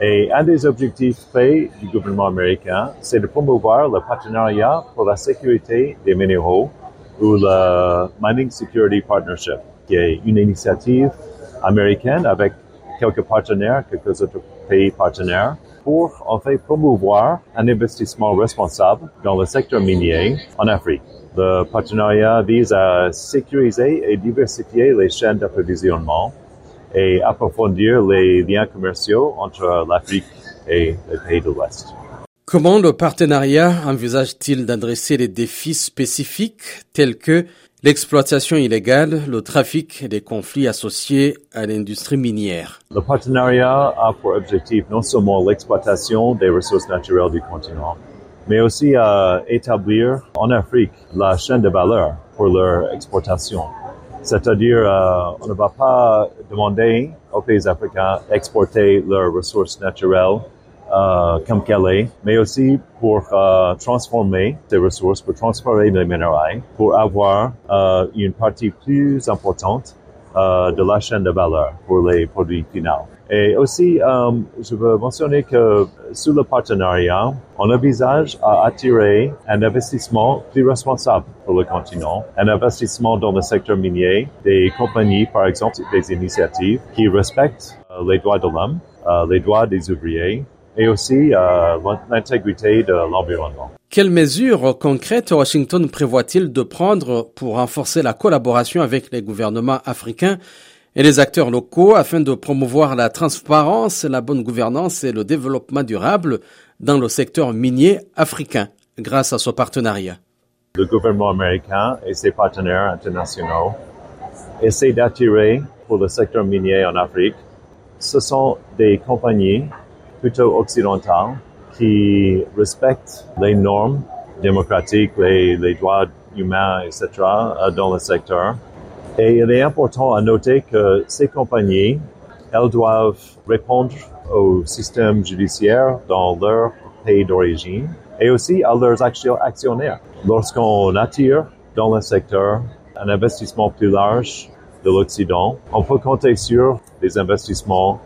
Et un des objectifs faits du gouvernement américain, c'est de promouvoir le partenariat pour la sécurité des minéraux ou le Mining Security Partnership, qui est une initiative américaine avec quelques partenaires, quelques autres pays partenaires, pour en fait promouvoir un investissement responsable dans le secteur minier en Afrique. Le partenariat vise à sécuriser et diversifier les chaînes d'approvisionnement et approfondir les liens commerciaux entre l'Afrique et les pays de l'Ouest. Comment le partenariat envisage-t-il d'adresser les défis spécifiques tels que l'exploitation illégale, le trafic et les conflits associés à l'industrie minière? Le partenariat a pour objectif non seulement l'exploitation des ressources naturelles du continent, mais aussi à établir en Afrique la chaîne de valeur pour leur exportation. C'est-à-dire, euh, on ne va pas demander aux pays africains d'exporter leurs ressources naturelles euh, comme qu'elle est, mais aussi pour euh, transformer ces ressources, pour transformer les minéraux, pour avoir euh, une partie plus importante euh, de la chaîne de valeur pour les produits finaux. Et aussi, euh, je veux mentionner que sous le partenariat, on envisage à attirer un investissement plus responsable pour le continent, un investissement dans le secteur minier, des compagnies, par exemple, des initiatives qui respectent euh, les droits de l'homme, euh, les droits des ouvriers, et aussi l'intégrité de l'environnement. Quelles mesures concrètes Washington prévoit-il de prendre pour renforcer la collaboration avec les gouvernements africains et les acteurs locaux afin de promouvoir la transparence, la bonne gouvernance et le développement durable dans le secteur minier africain grâce à ce partenariat Le gouvernement américain et ses partenaires internationaux essaient d'attirer pour le secteur minier en Afrique. Ce sont des compagnies plutôt occidentales qui respectent les normes démocratiques, les, les droits humains, etc. dans le secteur. Et il est important à noter que ces compagnies, elles doivent répondre au système judiciaire dans leur pays d'origine et aussi à leurs actionnaires. Lorsqu'on attire dans le secteur un investissement plus large de l'Occident, on peut compter sur des investissements